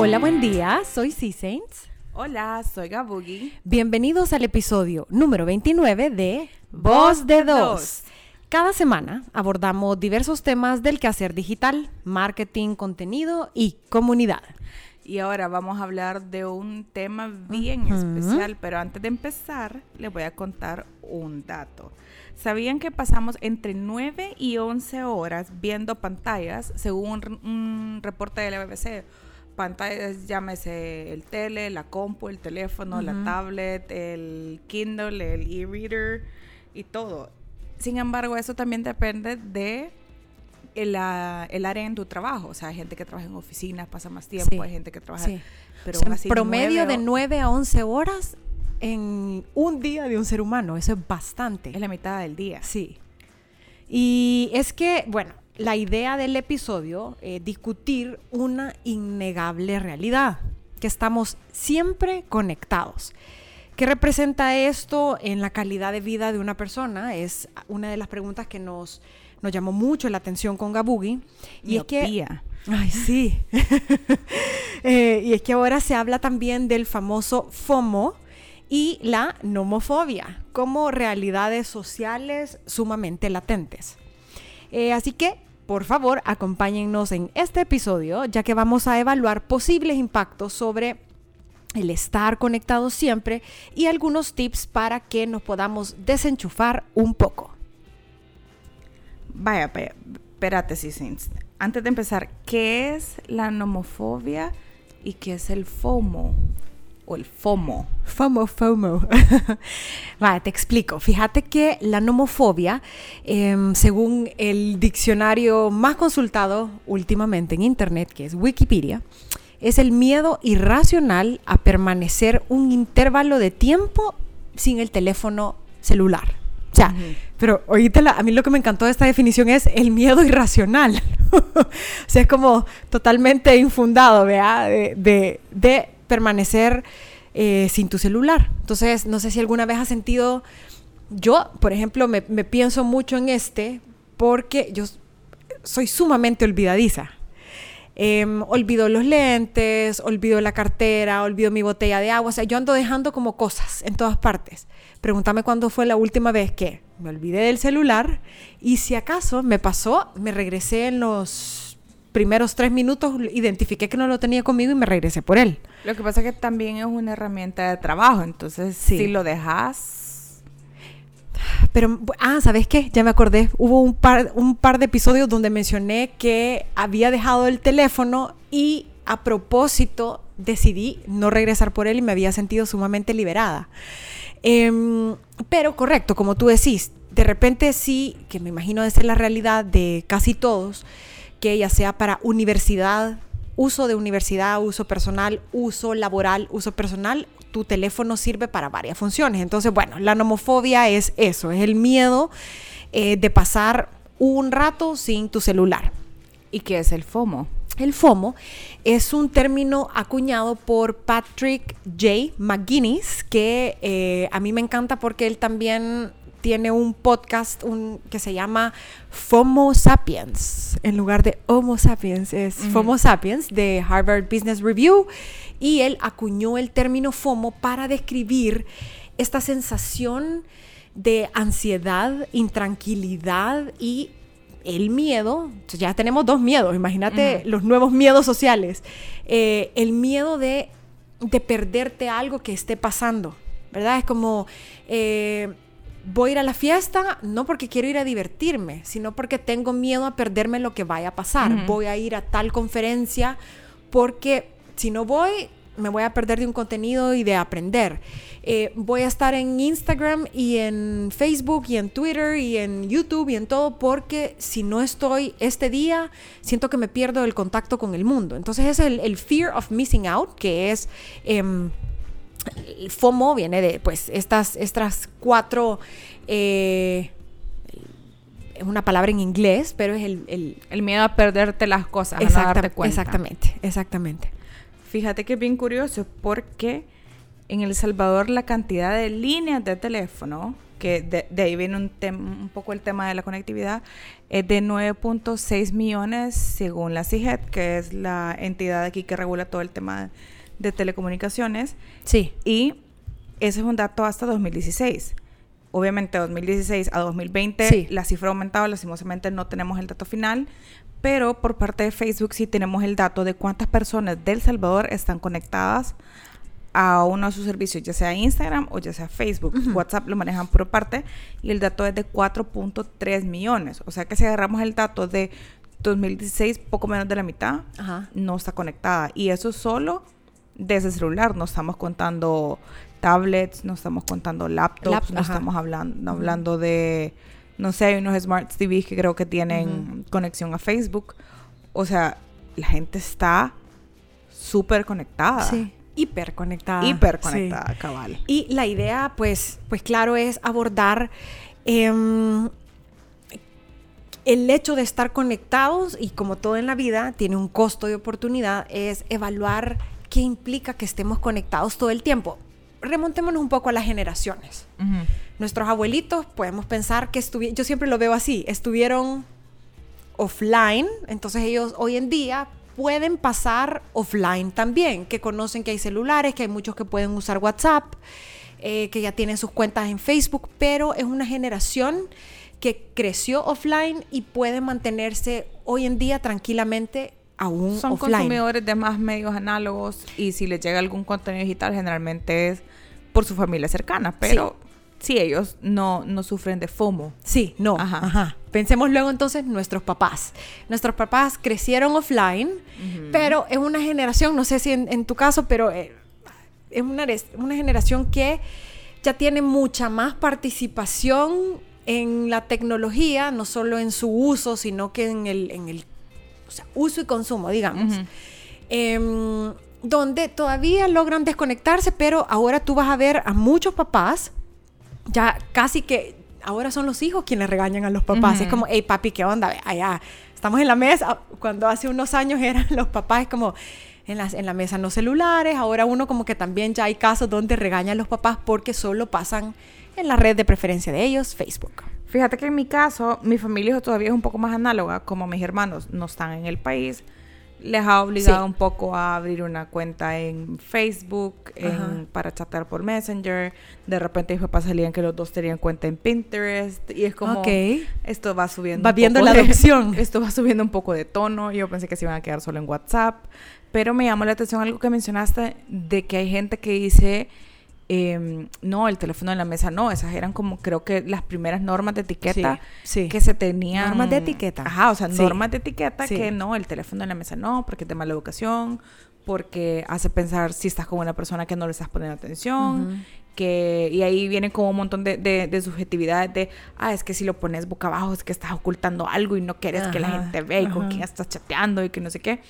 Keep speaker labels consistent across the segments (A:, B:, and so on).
A: Hola, buen día, soy C Saints.
B: Hola, soy Gabugi.
A: Bienvenidos al episodio número 29 de Voz de Dos. Cada semana abordamos diversos temas del quehacer digital, marketing, contenido y comunidad.
B: Y ahora vamos a hablar de un tema bien especial, pero antes de empezar les voy a contar un dato. ¿Sabían que pasamos entre 9 y 11 horas viendo pantallas, según un reporte de la BBC? Pantallas, llámese el tele, la compu, el teléfono, la tablet, el Kindle, el e-reader y todo. Sin embargo, eso también depende de el, área en tu trabajo. O sea, hay gente que trabaja en oficinas, pasa más tiempo, hay gente que trabaja...
A: Sí. Pero promedio de 9 a 11 horas en un día de un ser humano. Eso es bastante.
B: Es la mitad del día.
A: Sí. Y es que, bueno, la idea del episodio es discutir una innegable realidad, que estamos siempre conectados. ¿Qué representa esto en la calidad de vida de una persona? Es una de las preguntas que nos, nos llamó mucho la atención con Gabugi.
B: Y es que...
A: Ay, sí. Eh, y es que ahora se habla también del famoso FOMO, y la nomofobia como realidades sociales sumamente latentes. Eh, así que, por favor, acompáñennos en este episodio, ya que vamos a evaluar posibles impactos sobre el estar conectados siempre y algunos tips para que nos podamos desenchufar un poco.
B: Vaya, espérate, Antes de empezar, ¿qué es la nomofobia y qué es el FOMO? O el FOMO.
A: FOMO, FOMO. vale, te explico. Fíjate que la nomofobia, em, según el diccionario más consultado últimamente en Internet, que es Wikipedia, es el miedo irracional a permanecer un intervalo de tiempo sin el teléfono celular. O sea, pero oíste, a mí lo que me encantó de esta definición es el miedo irracional. o sea, es como totalmente infundado, ¿vea? de, de permanecer eh, sin tu celular. Entonces, no sé si alguna vez has sentido, yo, por ejemplo, me, pienso mucho en este porque yo soy sumamente olvidadiza. Em, olvido los lentes, olvido la cartera, olvido mi botella de agua. O sea, yo ando dejando como cosas en todas partes. Pregúntame cuándo fue la última vez que me olvidé del celular y si acaso me pasó, me regresé en los primeros tres minutos identifiqué que no lo tenía conmigo y me regresé por él.
B: Lo que pasa es que también es una herramienta de trabajo, entonces si lo dejas...
A: Pero, ah, ¿sabes qué? Ya me acordé. Hubo un par, un par de episodios donde mencioné que había dejado el teléfono y a propósito decidí no regresar por él y me había sentido sumamente liberada. Em, pero correcto, como tú decís, de repente sí, que me imagino de ser la realidad de casi todos, que ya sea para universidad, uso de universidad, uso personal, uso laboral, uso personal, tu teléfono sirve para varias funciones. Entonces, bueno, la nomofobia es eso, es el miedo eh, de pasar un rato sin tu celular.
B: ¿Y qué es el FOMO?
A: El FOMO es un término acuñado por Patrick J. McGuinness, que eh, a mí me encanta porque él también tiene un podcast un, que se llama FOMO Sapiens. En lugar de Homo Sapiens, es FOMO Sapiens de Harvard Business Review. Y él acuñó el término FOMO para describir esta sensación de ansiedad, intranquilidad y el miedo, ya tenemos dos miedos, imagínate los nuevos miedos sociales, eh, el miedo de, de, perderte algo que esté pasando, ¿verdad? Es como, eh, voy a ir a la fiesta no porque quiero ir a divertirme, sino porque tengo miedo a perderme lo que vaya a pasar. Voy a ir a tal conferencia porque si no voy, me voy a perder de un contenido y de aprender. Eh, voy a estar en Instagram y en Facebook y en Twitter y en YouTube y en todo porque si no estoy este día, siento que me pierdo el contacto con el mundo. Entonces es el, fear of missing out, que es... Em, el FOMO viene de pues estas, estas cuatro es eh, una palabra en inglés, pero es el,
B: el, miedo a perderte las cosas,
A: a darte cuenta. Exactamente, exactamente.
B: Fíjate que es bien curioso porque en El Salvador la cantidad de líneas de teléfono que de, ahí viene un, un poco el tema de la conectividad, es de 9.6 millones según la CIGET, que es la entidad aquí que regula todo el tema de telecomunicaciones.
A: Sí.
B: Y ese es un dato hasta 2016. Obviamente 2016 a 2020 la cifra ha aumentado, lastimosamente no tenemos el dato final, pero por parte de Facebook sí tenemos el dato de cuántas personas del Salvador están conectadas a uno de sus servicios, ya sea Instagram o ya sea Facebook. WhatsApp lo manejan por parte y el dato es de 4.3 millones. O sea que si agarramos el dato de 2016, poco menos de la mitad, no está conectada. Y eso solo desde celular, no estamos contando tablets, no estamos contando laptops, no estamos hablando, hablando de, no sé, hay unos Smart TVs que creo que tienen conexión a Facebook. O sea, la gente está súper conectada.
A: Sí. Hiper conectada.
B: Hiper conectada, cabal.
A: Y la idea, pues, pues claro, es abordar em, el hecho de estar conectados y como todo en la vida tiene un costo de oportunidad, es evaluar qué implica que estemos conectados todo el tiempo remontémonos un poco a las generaciones. Nuestros abuelitos, podemos pensar que estuvieron, yo siempre lo veo así, estuvieron offline, entonces ellos hoy en día pueden pasar offline también, que conocen que hay celulares, que hay muchos que pueden usar WhatsApp, eh, que ya tienen sus cuentas en Facebook, pero es una generación que creció offline y puede mantenerse hoy en día tranquilamente aún
B: Son consumidores de más medios análogos y si les llega algún contenido digital generalmente es por su familia cercana, pero sí, ellos no, no sufren de FOMO.
A: Sí, no. Ajá. Pensemos luego entonces nuestros papás. Nuestros papás crecieron offline, pero es una generación, no sé si en, tu caso, pero eh, es una, una generación que ya tiene mucha más participación en la tecnología, no solo en su uso, sino que en el, en el o sea, uso y consumo, digamos. Em, donde todavía logran desconectarse, pero ahora tú vas a ver a muchos papás, ya casi que ahora son los hijos quienes regañan a los papás. Es como, hey papi, ¿qué onda? Allá, estamos en la mesa. Cuando hace unos años eran los papás como en, las, en la mesa no celulares, ahora uno como que también ya hay casos donde regañan a los papás porque solo pasan en la red de preferencia de ellos, Facebook.
B: Fíjate que en mi caso, mi familia todavía es un poco más análoga, como mis hermanos no están en el país. Les ha obligado un poco a abrir una cuenta en Facebook, para chatear por Messenger. De repente mis papás salían que los dos tenían cuenta en Pinterest. Y es como, esto va subiendo.
A: Va viendo la adopción.
B: esto va subiendo un poco de tono. Yo pensé que se iban a quedar solo en WhatsApp. Pero me llamó la atención algo que mencionaste de que hay gente que dice Em, no, el teléfono en la mesa no, esas eran como creo que las primeras normas de etiqueta que se tenían.
A: Normas de etiqueta.
B: Ajá, o sea, normas de etiqueta que no, el teléfono en la mesa no, porque es de mala educación, porque hace pensar si estás con una persona que no le estás poniendo atención. Que, y ahí viene como un montón de, de, subjetividades de, ah, es que si lo pones boca abajo es que estás ocultando algo y no quieres que la gente vea y con quién estás chateando y que no sé qué.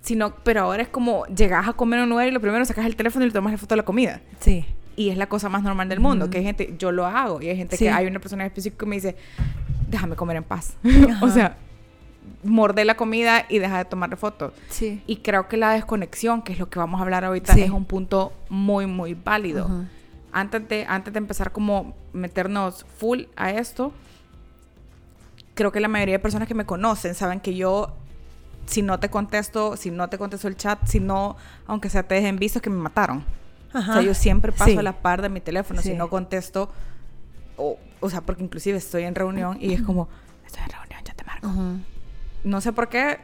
B: Sino, pero ahora es como, llegas a comer un lugar y lo primero sacas el teléfono y le tomas la foto de la comida.
A: Sí
B: y es la cosa más normal del mundo, que hay gente, yo lo hago, y hay gente que hay una persona específica que me dice, déjame comer en paz. o sea, morde la comida y deja de tomar fotos.
A: Sí.
B: Y creo que la desconexión, que es lo que vamos a hablar ahorita, es un punto muy, muy válido. antes, de, antes de empezar como meternos full a esto, creo que la mayoría de personas que me conocen saben que yo si no te contesto, si no te contesto el chat, si no, aunque sea te dejen visto, que me mataron. O sea, yo siempre paso a la par de mi teléfono. Si no contesto, o, o sea, porque inclusive estoy en reunión y es como, estoy en reunión, ya te marco. No sé por qué,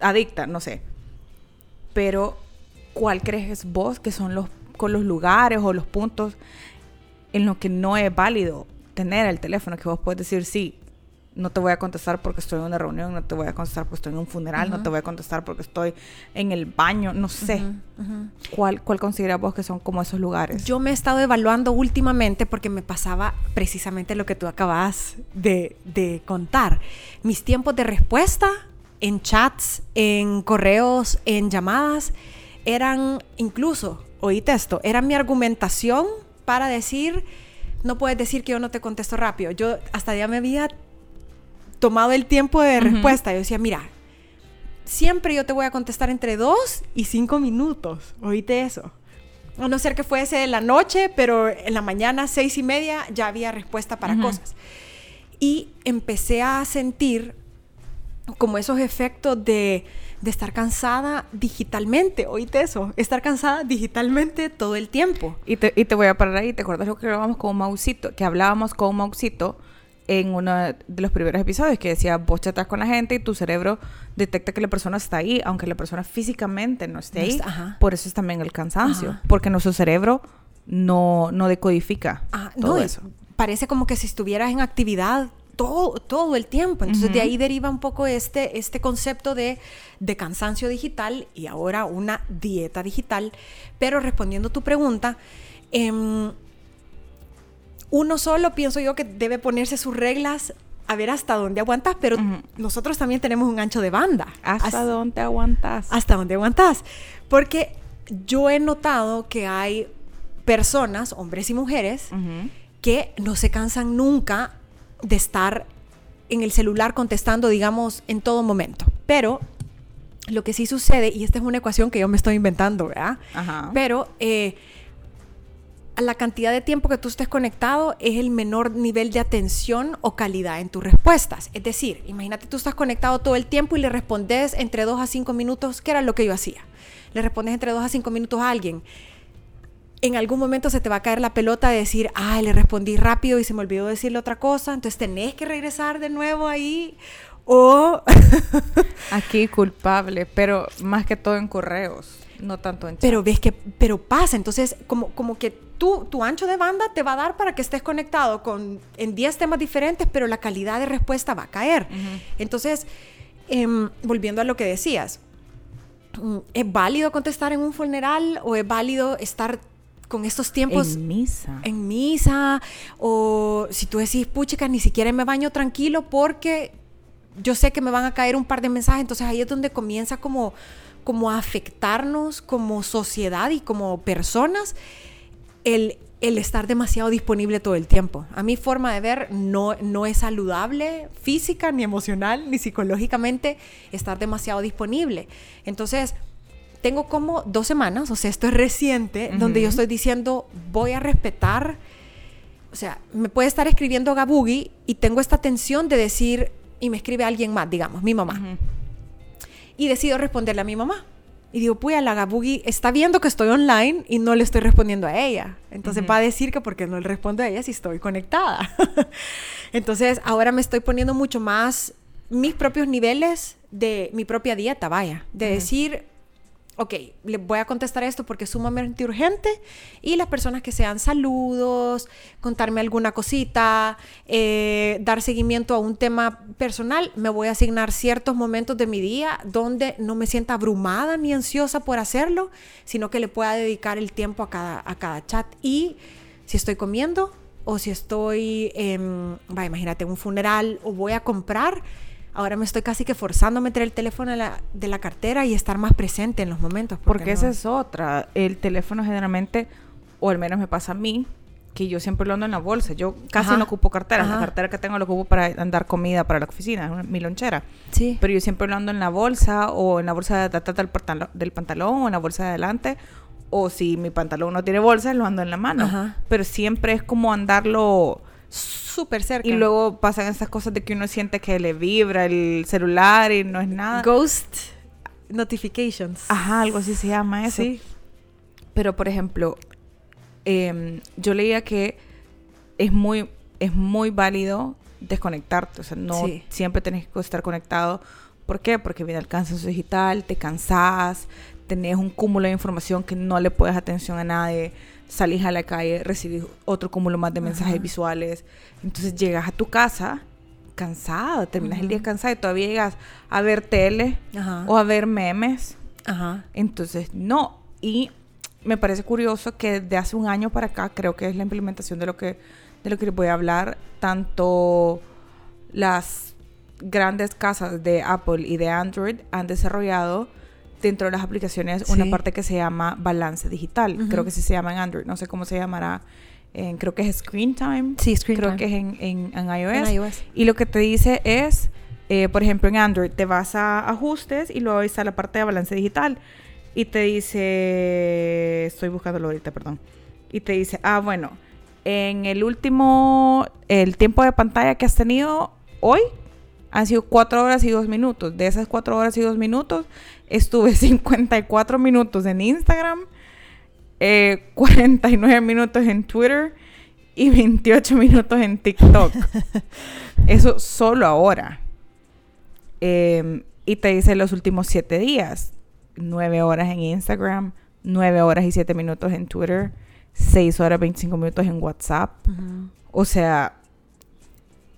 B: adicta, no sé. Pero, ¿cuál crees vos que son los, con los lugares o los puntos en los que no es válido tener el teléfono? Que vos puedes decir, sí, no te voy a contestar porque estoy en una reunión, no te voy a contestar porque estoy en un funeral, no te voy a contestar porque estoy en el baño, no sé. ¿Cuál, ¿Cuál consideras vos que son como esos lugares?
A: Yo me he estado evaluando últimamente porque me pasaba precisamente lo que tú acabas de, de contar. Mis tiempos de respuesta en chats, en correos, en llamadas, eran incluso, oíste esto, eran mi argumentación para decir, no puedes decir que yo no te contesto rápido. Yo hasta ya me había tomado el tiempo de respuesta. Yo decía, mira, siempre yo te voy a contestar entre dos y cinco minutos. Oíste eso. A no ser que fuese de la noche, pero en la mañana, seis y media, ya había respuesta para cosas. Y empecé a sentir como esos efectos de, de estar cansada digitalmente, oíste eso, estar cansada digitalmente todo el tiempo.
B: Y te, y te voy a parar ahí, ¿te acuerdas lo que hablábamos con Mausito? Que hablábamos con Mausito en uno de los primeros episodios que decía, vos chatas con la gente y tu cerebro detecta que la persona está ahí, aunque la persona físicamente no esté ahí. Por eso es también el cansancio, porque nuestro cerebro no, no decodifica todo eso.
A: Parece como que si estuvieras en actividad todo, todo el tiempo. Entonces de ahí deriva un poco este, este concepto de, de cansancio digital y ahora una dieta digital. Pero respondiendo a tu pregunta, eh, uno solo pienso yo que debe ponerse sus reglas a ver hasta dónde aguantas, pero nosotros también tenemos un ancho de banda.
B: ¿Hasta, dónde aguantas?
A: Hasta dónde aguantas. Porque yo he notado que hay personas, hombres y mujeres, que no se cansan nunca de estar en el celular contestando, digamos, en todo momento. Pero lo que sí sucede, y esta es una ecuación que yo me estoy inventando, ¿verdad? Pero eh, la cantidad de tiempo que tú estés conectado es el menor nivel de atención o calidad en tus respuestas. Es decir, imagínate tú estás conectado todo el tiempo y le respondes entre 2 a 5 minutos, que era lo que yo hacía. Le respondes entre 2 a 5 minutos a alguien. En algún momento se te va a caer la pelota de decir, ay, le respondí rápido y se me olvidó decirle otra cosa, entonces tenés que regresar de nuevo ahí. O...
B: Aquí culpable, pero más que todo en correos, no tanto en chat.
A: Pero ves que, pero pasa, entonces como, como que tu ancho de banda te va a dar para que estés conectado con, en 10 temas diferentes, pero la calidad de respuesta va a caer. Entonces, em, volviendo a lo que decías, mm, ¿es válido contestar en un funeral o es válido estar con estos tiempos
B: en misa.
A: En misa o si tú decís, puchica, ni siquiera me baño tranquilo porque yo sé que me van a caer un par de mensajes, entonces ahí es donde comienza como como a afectarnos como sociedad y como personas el, estar demasiado disponible todo el tiempo. A mi forma de ver no, no es saludable física, ni emocional, ni psicológicamente estar demasiado disponible. Entonces, tengo como dos semanas, o sea, esto es reciente, donde yo estoy diciendo, voy a respetar, o sea, me puede estar escribiendo Gabugi y tengo esta tensión de decir, y me escribe alguien más, digamos, mi mamá. Y decido responderle a mi mamá. Y digo, pues la Gabugi está viendo que estoy online y no le estoy respondiendo a ella. Entonces va a decir que porque no le respondo a ella si estoy conectada. Entonces ahora me estoy poniendo mucho más mis propios niveles de mi propia dieta, vaya. De decir, ok, le voy a contestar esto porque es sumamente urgente y las personas que sean saludos, contarme alguna cosita, eh, dar seguimiento a un tema personal, me voy a asignar ciertos momentos de mi día donde no me sienta abrumada ni ansiosa por hacerlo, sino que le pueda dedicar el tiempo a cada, a cada chat. Y si estoy comiendo o si estoy, va, imagínate, un funeral o voy a comprar, Ahora me estoy casi que forzando a meter el teléfono de la, cartera y estar más presente en los momentos.
B: Porque, esa es otra. El teléfono generalmente, o al menos me pasa a mí, que yo siempre lo ando en la bolsa. Yo casi no ocupo cartera. La cartera que tengo lo ocupo para andar comida para la oficina, mi lonchera. Sí. Pero yo siempre lo ando en la bolsa o en la bolsa de, del, pantalón, del pantalón o en la bolsa de adelante. O si mi pantalón no tiene bolsa, lo ando en la mano. Pero siempre es como andarlo
A: súper cerca.
B: Y luego pasan esas cosas de que uno siente que le vibra el celular y no es nada.
A: Ghost notifications.
B: Ajá, algo así se llama eso. Sí. Pero, por ejemplo, em, yo leía que es muy, es muy válido desconectarte. O sea, no siempre tenés que estar conectado. ¿Por qué? Porque viene el cansancio digital, te cansás, tenés un cúmulo de información que no le puedes atención a nadie salís a la calle, recibís otro cúmulo más de mensajes visuales. Entonces llegas a tu casa cansado, terminas el día cansado y todavía llegas a ver tele o a ver memes. Entonces, no. Y me parece curioso que de hace un año para acá, creo que es la implementación de lo que, de lo que les voy a hablar, tanto las grandes casas de Apple y de Android han desarrollado dentro de las aplicaciones una parte que se llama balance digital. Creo que sí se llama en Android. No sé cómo se llamará. En, creo que es Screen Time.
A: Sí, Screen
B: creo que es en, en, iOS. Y lo que te dice es, eh, por ejemplo, en Android te vas a ajustes y luego está la parte de balance digital. y te dice, estoy buscándolo ahorita, perdón, y te dice, ah, bueno, en el último, el tiempo de pantalla que has tenido hoy han sido 4 horas y 2 minutos. De esas 4 horas y 2 minutos, estuve 54 minutos en Instagram, 49 eh, minutos en Twitter y 28 minutos en TikTok. Eso solo ahora. Em, y te dice los últimos 7 días. 9 horas en Instagram, 9 horas y 7 minutos en Twitter, 6 horas 25 minutos en WhatsApp. O sea,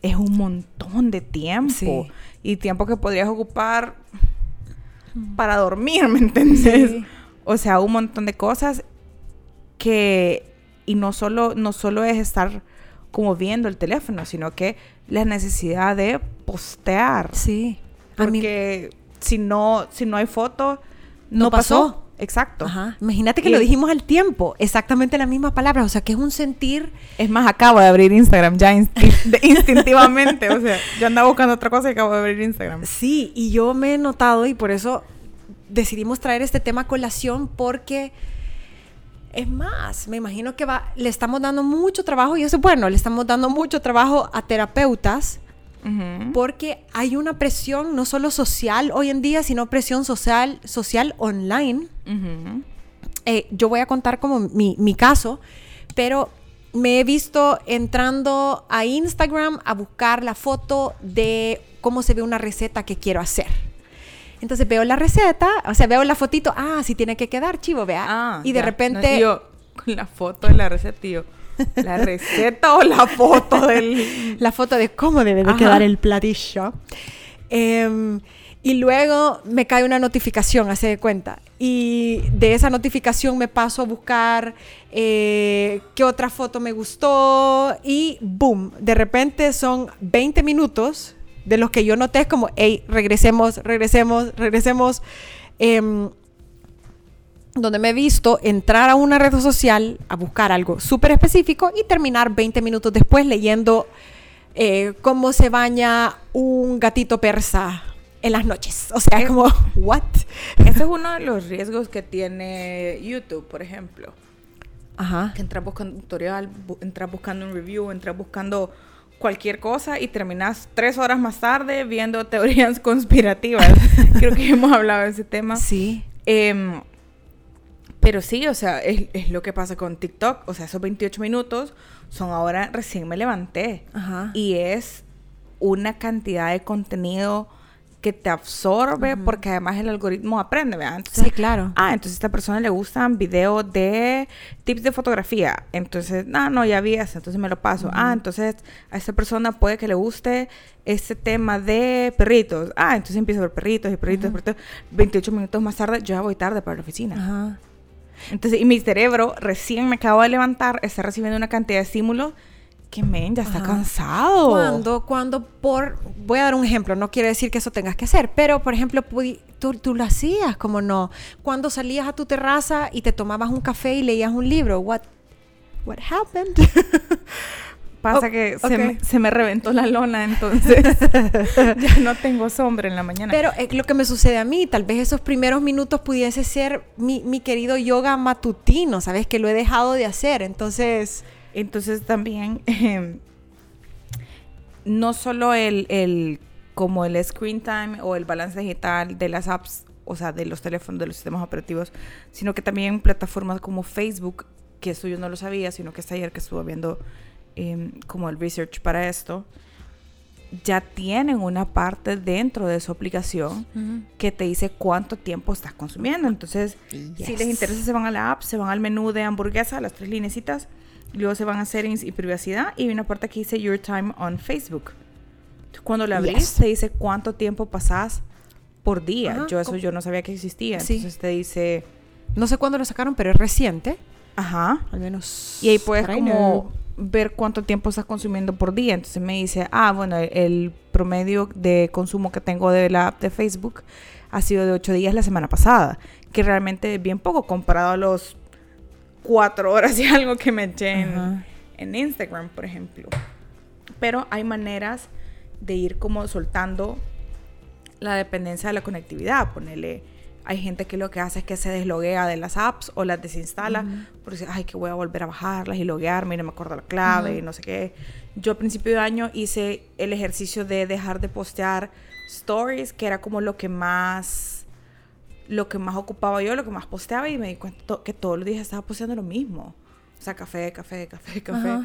B: es un montón de tiempo. Y tiempo que podrías ocupar para dormir, ¿me entiendes? O sea, un montón de cosas que... Y no solo, no solo es estar como viendo el teléfono, sino que la necesidad de postear.
A: Sí.
B: Porque si no, si no hay foto, no, pasó. Exacto.
A: Ajá. Imagínate que lo dijimos al tiempo, exactamente las mismas palabras, o sea, que es un sentir...
B: Es más, acabo de abrir Instagram ya instintivamente, o sea, yo andaba buscando otra cosa y acabo de abrir Instagram.
A: Sí, y yo me he notado y por eso decidimos traer este tema a colación porque... Es más, me imagino que va, le estamos dando mucho trabajo, y eso es bueno, le estamos dando mucho trabajo a terapeutas porque hay una presión no solo social hoy en día, sino presión social, social online. Eh, yo voy a contar como mi, mi caso, pero me he visto entrando a Instagram a buscar la foto de cómo se ve una receta que quiero hacer. Entonces veo la receta, o sea, veo la fotito, ah, sí tiene que quedar chivo, vea. Ah, y de repente...
B: yo, la foto de la receta, tío. ¿La receta o la foto del...?
A: La foto de cómo debe de quedar el platillo. Em, y luego me cae una notificación, hace de cuenta. Y de esa notificación me paso a buscar eh, qué otra foto me gustó. Y boom, de repente son 20 minutos de los que yo noté como, hey, regresemos, regresemos, regresemos. Eh, donde me he visto entrar a una red social a buscar algo súper específico y terminar 20 minutos después leyendo eh, cómo se baña un gatito persa en las noches. O sea, como, ¿what?
B: Ese es uno de los riesgos que tiene YouTube, por ejemplo.
A: Ajá.
B: Que entras buscando un tutorial, entras buscando un review, entras buscando cualquier cosa y terminas tres horas más tarde viendo teorías conspirativas. Creo que hemos hablado de ese tema.
A: Sí.
B: Eh, pero sí, o sea, es, lo que pasa con TikTok. O sea, esos 28 minutos son ahora recién me levanté.
A: Ajá.
B: Y es una cantidad de contenido que te absorbe porque además el algoritmo aprende, ¿verdad?
A: sí, claro.
B: Ah, entonces a esta persona le gustan videos de tips de fotografía. Entonces, no, no, ya vi eso, entonces me lo paso. Ah, entonces a esta persona puede que le guste este tema de perritos. Ah, entonces empiezo a ver perritos y perritos, y perritos. 28 minutos más tarde, yo ya voy tarde para la oficina.
A: Ajá.
B: Entonces, y mi cerebro recién me acabo de levantar, está recibiendo una cantidad de estímulos que men, ya está cansado.
A: Cuando, cuando por, voy a dar un ejemplo, no quiere decir que eso tengas que hacer, pero por ejemplo, tú, tú lo hacías, como no, cuando salías a tu terraza y te tomabas un café y leías un libro, what, what happened?
B: Pasa que se, me, reventó la lona, entonces ya no tengo sombra en la mañana.
A: Pero es lo que me sucede a mí, tal vez esos primeros minutos pudiese ser mi, mi querido yoga matutino, ¿sabes? Que lo he dejado de hacer, entonces...
B: Entonces también, em, no solo el, el, como el screen time o el balance digital de las apps, o sea, de los teléfonos, de los sistemas operativos, sino que también plataformas como Facebook, que eso yo no lo sabía, sino que hasta ayer que estuve viendo Em, como el research para esto, ya tienen una parte dentro de su aplicación que te dice cuánto tiempo estás consumiendo. Entonces, si les interesa, se van a la app, se van al menú de hamburguesa, las tres linecitas, luego se van a settings y privacidad y hay una parte que dice Your Time on Facebook. Cuando la abrís, te dice cuánto tiempo pasás por día. yo eso yo no sabía que existía. Entonces te dice...
A: No sé cuándo lo sacaron, pero es reciente.
B: Ajá.
A: Al menos...
B: Y ahí puedes como ver cuánto tiempo estás consumiendo por día. Entonces me dice, ah, bueno, el promedio de consumo que tengo de la app de Facebook ha sido de 8 días la semana pasada, que realmente es bien poco comparado a los 4 horas y algo que me eché en, en Instagram, por ejemplo. Pero hay maneras de ir como soltando la dependencia de la conectividad. Ponerle Hay gente que lo que hace es que se desloguea de las apps o las desinstala porque dice, ay, que voy a volver a bajarlas y loguearme y no me acuerdo la clave y no sé qué. Yo a principio de año hice el ejercicio de dejar de postear stories, que era como lo que más lo que más ocupaba yo, lo que más posteaba y me di cuenta que todos los días estaba posteando lo mismo. O sea, café, café, café, café.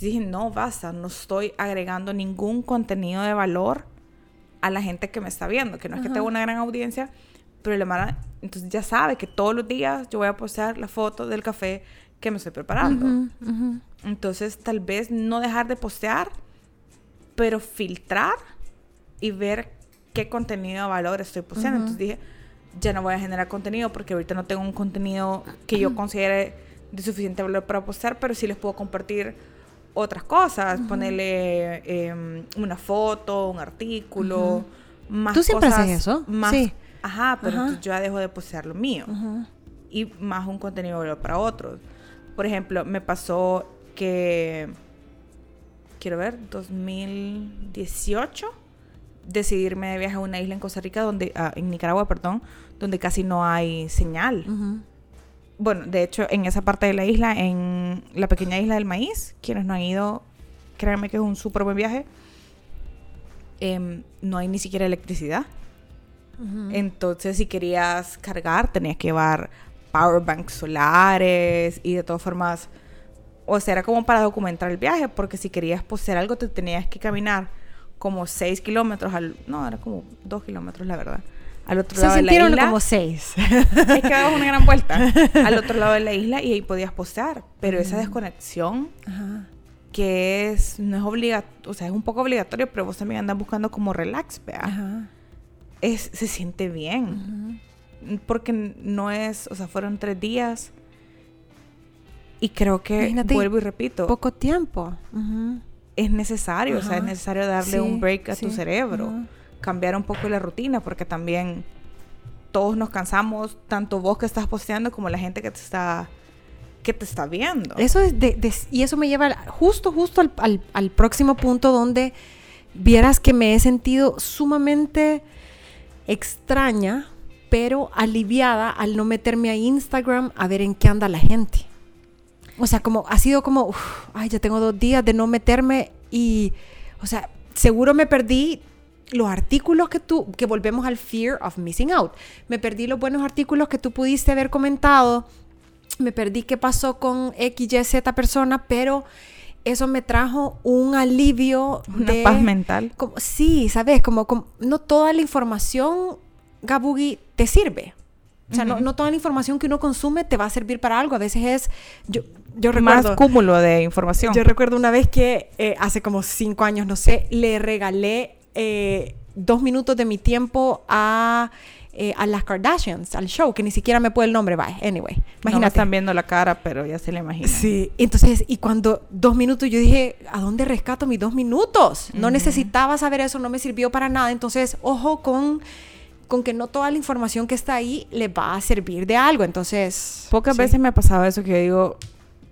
B: Y dije, no, basta, no estoy agregando ningún contenido de valor a la gente que me está viendo, que no es que tenga una gran audiencia, pero la entonces ya sabe que todos los días yo voy a postear la foto del café que me estoy preparando. Entonces, tal vez no dejar de postear, pero filtrar y ver qué contenido de valor estoy posteando. Entonces dije, ya no voy a generar contenido porque ahorita no tengo un contenido que yo considere de suficiente valor para postear, pero sí les puedo compartir otras cosas, ponerle em, una foto, un artículo, más
A: ¿Tú siempre haces eso?
B: Más, sí. Ajá, pero yo ya dejo de postear lo mío. Y más un contenido para otros. Por ejemplo, me pasó que, quiero ver, 2018, decidirme de viaje a una isla en Costa Rica, donde, ah, en Nicaragua, perdón, donde casi no hay señal bueno, de hecho, en esa parte de la isla, en la pequeña isla del maíz, quienes no han ido, créanme que es un súper buen viaje, em, no hay ni siquiera electricidad. Entonces, si querías cargar, tenías que llevar powerbanks solares y de todas formas, o sea, era como para documentar el viaje, porque si querías poseer algo, te tenías que caminar como 6 kilómetros al... No, era como 2 kilómetros, la verdad al otro lado de la isla.
A: como seis.
B: Es que dabas una gran vuelta al otro lado de la isla y ahí podías postear. Pero esa desconexión, que es, no es obligatorio, o sea, es un poco obligatorio, pero vos también andas buscando como relax, vea. Es, se siente bien. Porque no es, o sea, fueron tres días. Y creo que, vuelvo y repito.
A: Poco tiempo.
B: Es necesario, o sea, es necesario darle un break a tu cerebro cambiar un poco la rutina, porque también todos nos cansamos, tanto vos que estás posteando como la gente que te está que te está viendo.
A: Eso es de, y eso me lleva justo, justo al, al, próximo punto donde vieras que me he sentido sumamente extraña, pero aliviada al no meterme a Instagram a ver en qué anda la gente. O sea, como ha sido como, ay, ya tengo dos días de no meterme y, o sea, seguro me perdí los artículos que tú, que volvemos al fear of missing out. Me perdí los buenos artículos que tú pudiste haber comentado, me perdí qué pasó con X, Y, Z persona, pero eso me trajo un alivio.
B: Una paz mental.
A: Como, sí, ¿sabes? Como, no toda la información, Gabugi, te sirve. O sea, no, toda la información que uno consume te va a servir para algo. A veces es... Yo, yo recuerdo,
B: Más cúmulo de información.
A: Yo recuerdo una vez que eh, hace como cinco años, no sé, le regalé eh, dos minutos de mi tiempo a, eh, a las Kardashians, al show, que ni siquiera me puede el nombre, bye, anyway.
B: Imagínate. No están viendo la cara, pero ya se le imagina.
A: Sí, entonces, y cuando dos minutos, yo dije, ¿a dónde rescato mis dos minutos? No necesitaba saber eso, no me sirvió para nada. Entonces, ojo con con que no toda la información que está ahí le va a servir de algo. Entonces.
B: Pocas veces me ha pasado eso que yo digo,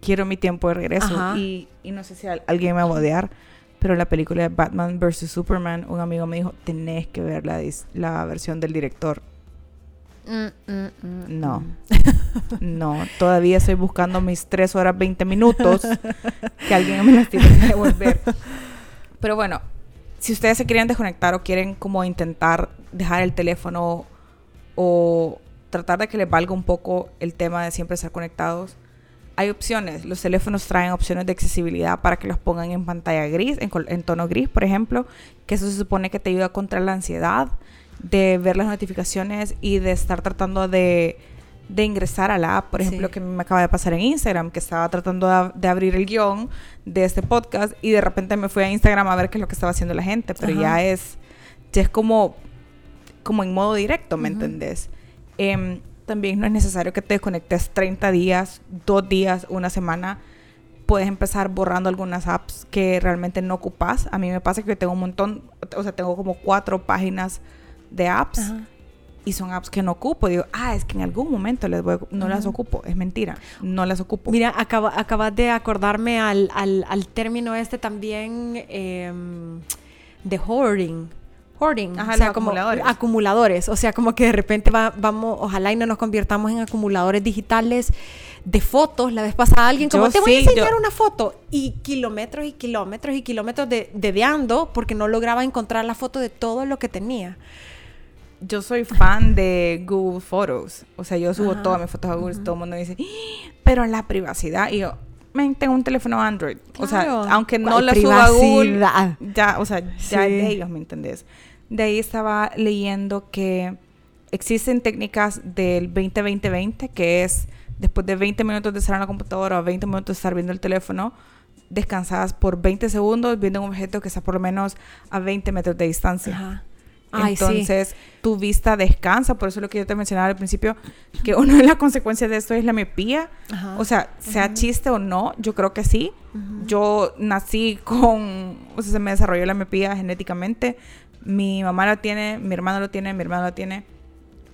B: quiero mi tiempo de regreso. Y, y, no sé si alguien me va a odiar, pero la película de Batman vs. Superman, un amigo me dijo, tenés que ver la, la versión del director. Mm, mm, mm, no, no, todavía estoy buscando mis 3 horas 20 minutos que alguien me las tiene que devolver. Pero bueno, si ustedes se quieren desconectar o quieren como intentar dejar el teléfono o tratar de que les valga un poco el tema de siempre estar conectados, hay opciones. Los teléfonos traen opciones de accesibilidad para que los pongan en pantalla gris, en, tono gris, por ejemplo, que eso se supone que te ayuda contra la ansiedad de ver las notificaciones y de estar tratando de, ingresar a la app, por ejemplo, que me acaba de pasar en Instagram, que estaba tratando de, abrir el guion de este podcast y de repente me fui a Instagram a ver qué es lo que estaba haciendo la gente, pero ya es, ya es como, como en modo directo, ¿me entendés? Em, también no es necesario que te desconectes 30 días, 2 días, una semana. Puedes empezar borrando algunas apps que realmente no ocupas. A mí me pasa que yo tengo un montón, o sea, tengo como cuatro páginas de apps y son apps que no ocupo. Digo, ah, es que en algún momento les voy, no las ocupo. Es mentira, no las ocupo.
A: Mira, acaba, acabas de acordarme al, al, al término este también em, de hoarding hoarding,
B: Ajá,
A: o sea,
B: los
A: como
B: acumuladores.
A: acumuladores, o sea, como que de repente va- vamos, ojalá y no nos convirtamos en acumuladores digitales de fotos. La vez pasada alguien como,
B: Yo
A: te voy a enseñar
B: yo-
A: una foto y kilómetros y kilómetros y kilómetros de dedeando porque no lograba encontrar la foto de todo lo que tenía.
B: Yo soy fan de Google Photos. O sea, yo subo
A: Ajá.
B: todas mis fotos a Google. Todo el mundo dice, "¡Ah! pero la privacidad. Y yo, men, tengo un teléfono Android. O sea, aunque no
A: ¿Cuál
B: la suba a Google, ya, o sea, ya
A: Sí.
B: de ellos, ¿me entendés? De ahí estaba leyendo que existen técnicas del 20-20-20, que es después de 20 minutos de estar en la computadora o 20 minutos de estar viendo el teléfono, descansadas por 20 segundos viendo un objeto que está por lo menos a 20 metros de distancia.
A: Ajá. Ay, sí.
B: Entonces, tu vista descansa, por eso es lo que yo te mencionaba al principio, que una de las consecuencias de esto es la miopía.
A: Ajá.
B: O sea, sea chiste o no, yo creo que sí. Yo nací con, o sea, se me desarrolló la miopía genéticamente. Mi mamá lo tiene, mi hermano lo tiene, mi hermano lo tiene.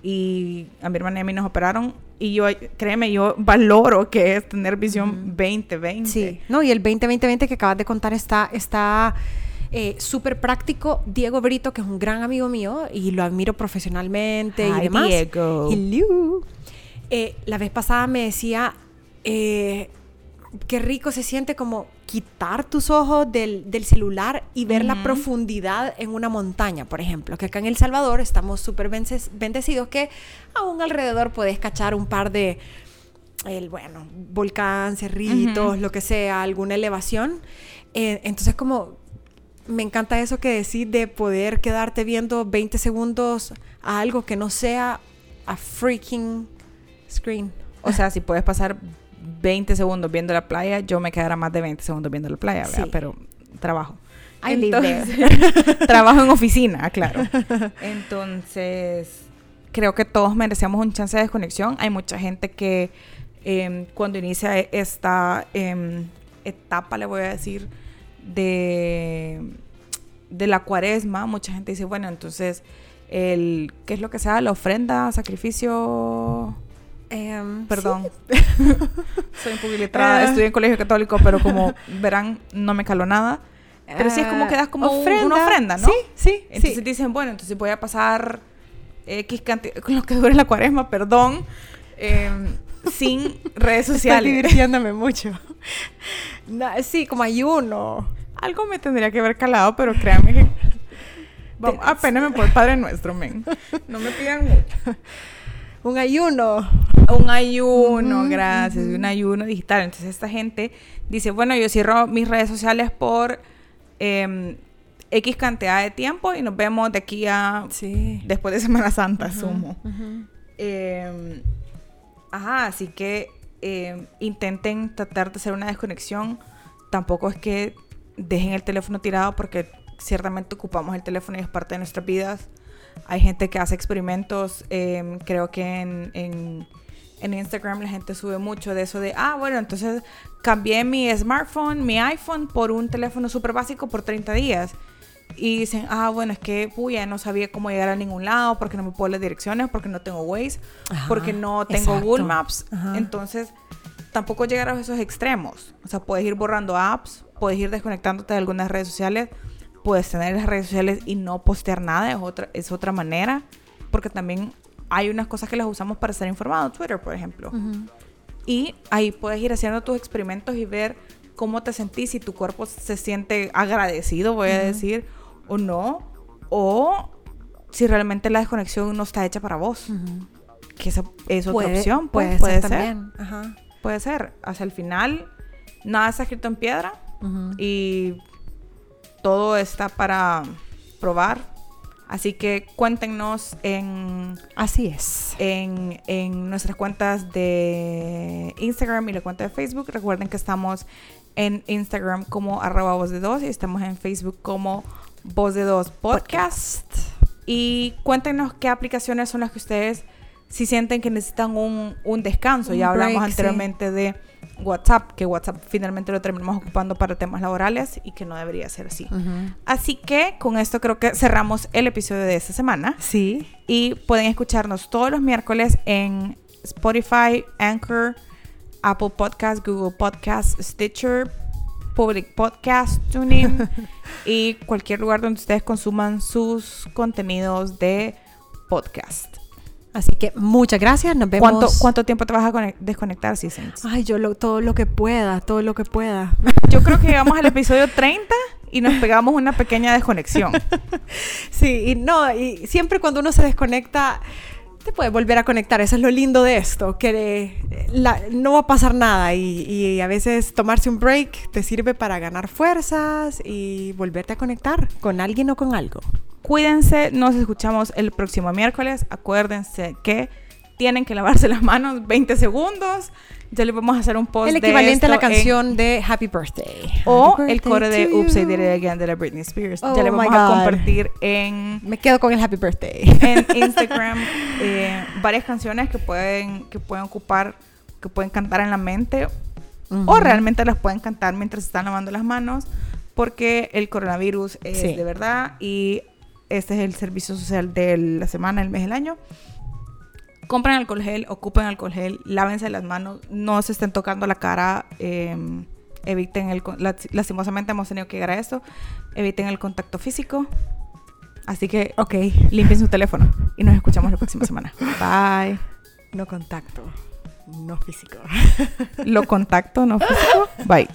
B: Y a mi hermana y a mí nos operaron. Y yo, créeme, yo valoro que es tener visión 20-20.
A: Sí, no, y el 20-20-20 que acabas de contar está, está eh, súper práctico. Diego Brito, que es un gran amigo mío y lo admiro profesionalmente
B: Hi,
A: y demás.
B: Diego.
A: Hello. Eh, la vez pasada me decía, eh, qué rico se siente como quitar tus ojos del, del celular y ver la profundidad en una montaña, por ejemplo. Que acá en El Salvador estamos súper bendecidos que aún alrededor puedes cachar un par de, el, bueno, volcán, cerritos, lo que sea, alguna elevación. Eh, entonces como me encanta eso que decís de poder quedarte viendo 20 segundos a algo que no sea a freaking screen.
B: O sea, si puedes pasar 20 segundos viendo la playa, yo me quedara más de 20 segundos viendo la playa, ¿verdad?
A: Sí.
B: Pero trabajo.
A: I
B: Entonces, trabajo en oficina, claro. Entonces, creo que todos merecemos un chance de desconexión. Hay mucha gente que em, cuando inicia esta em, etapa, le voy a decir, de, de la cuaresma, mucha gente dice, bueno, entonces, el, ¿qué es lo que sea? La ofrenda, sacrificio...
A: Em,
B: Perdón. Soy un poco letrada.
A: Ah.
B: Estudié en colegio católico, pero como verán, no me caló nada. Pero sí es como que das como un- una ofrenda, ¿no?
A: Sí, sí,
B: Entonces
A: sí.
B: dicen, bueno, entonces voy a pasar X cantidad, con lo que dure la cuaresma, perdón, em, sin redes
A: Estoy
B: sociales.
A: divirtiéndome mucho. Na- sí, como ayuno.
B: Algo me tendría que haber calado, pero créanme que... Vamos, apéname por el Padre Nuestro, men. No me pidan mucho.
A: Un ayuno.
B: Un ayuno, gracias, un ayuno digital. Entonces esta gente dice, bueno, yo cierro mis redes sociales por em, X cantidad de tiempo y nos vemos de aquí a
A: Sí.
B: después de Semana Santa, asumo. Em, ajá, así que em, intenten tratar de hacer una desconexión. Tampoco es que dejen el teléfono tirado porque ciertamente ocupamos el teléfono y es parte de nuestras vidas. Hay gente que hace experimentos, em, creo que en, en, en Instagram la gente sube mucho de eso de, ah, bueno, entonces cambié mi smartphone, mi iPhone por un teléfono súper básico por 30 días. Y dicen, ah, bueno, es que, puya, no sabía cómo llegar a ningún lado, porque no me puedo las direcciones, porque no tengo Waze,
A: Ajá,
B: porque no tengo
A: exacto.
B: Google Maps.
A: Ajá.
B: Entonces, tampoco llegar a esos extremos. O sea, puedes ir borrando apps, puedes ir desconectándote de algunas redes sociales, puedes tener las redes sociales y no postear nada, es otra, es otra manera, porque también hay unas cosas que las usamos para estar informados, Twitter, por ejemplo. Y ahí puedes ir haciendo tus experimentos y ver cómo te sentís, si tu cuerpo se siente agradecido, voy a decir, o no, o si realmente la desconexión no está hecha para vos. Que esa es otra
A: Puede-
B: opción, pues,
A: puede,
B: puede,
A: ser,
B: ser.
A: también. Ajá.
B: Puede ser. Hacia el final, nada está escrito en piedra y todo está para probar. Así que cuéntenos en
A: Así es.
B: en, en nuestras cuentas de Instagram y la cuenta de Facebook. Recuerden que estamos en Instagram como arroba voz de dos y estamos en Facebook como voz de dos podcast. Y cuéntenos qué aplicaciones son las que ustedes si sienten que necesitan un, un descanso.
A: Un
B: ya hablamos
A: break, sí.
B: anteriormente de WhatsApp, que WhatsApp finalmente lo terminamos ocupando para temas laborales y que no debería ser así. Así que con esto creo que cerramos el episodio de esta semana.
A: Sí.
B: Y pueden escucharnos todos los miércoles en Spotify, Anchor, Apple Podcasts, Google Podcasts, Stitcher, Public Podcast, TuneIn y cualquier lugar donde ustedes consuman sus contenidos de podcast.
A: Así que muchas gracias, nos vemos.
B: ¿Cuánto, cuánto tiempo te vas a conec- desconectar, si
A: Ay, yo lo- todo lo que pueda, todo lo que pueda.
B: Yo creo que llegamos al episodio 30 y nos pegamos una pequeña desconexión.
A: Sí, y no, y siempre cuando uno se desconecta, te puedes volver a conectar. Eso es lo lindo de esto, que no va a pasar nada y a veces tomarse un break te sirve para ganar fuerzas y volverte a conectar con alguien o con algo.
B: Cuídense, nos escuchamos el próximo miércoles. Acuérdense que tienen que lavarse las manos 20 segundos. Ya les vamos a hacer un post
A: El
B: de
A: equivalente a la
B: esto
A: canción de Happy Birthday.
B: o
A: Happy
B: el coro de Oops, I. Did It Again de la Britney Spears.
A: Oh
B: ya le
A: my
B: vamos a compartir en,
A: Me quedo con el Happy Birthday.
B: en Instagram eh, varias canciones que pueden, que pueden ocupar, que pueden cantar en la mente o
A: Ujú.
B: realmente las pueden cantar mientras están lavando las manos porque el coronavirus es
A: Sí.
B: de verdad y este es el servicio social de la semana, el mes del año. Compren alcohol gel, ocupen alcohol gel, lávense las manos, no se estén tocando la cara, eh, eviten el... lastimosamente hemos tenido que llegar a esto, eviten el contacto físico. Así que
A: Ok.
B: limpien su teléfono y nos escuchamos la próxima semana. Bye.
A: No contacto, no físico.
B: Lo contacto, no físico. Bye.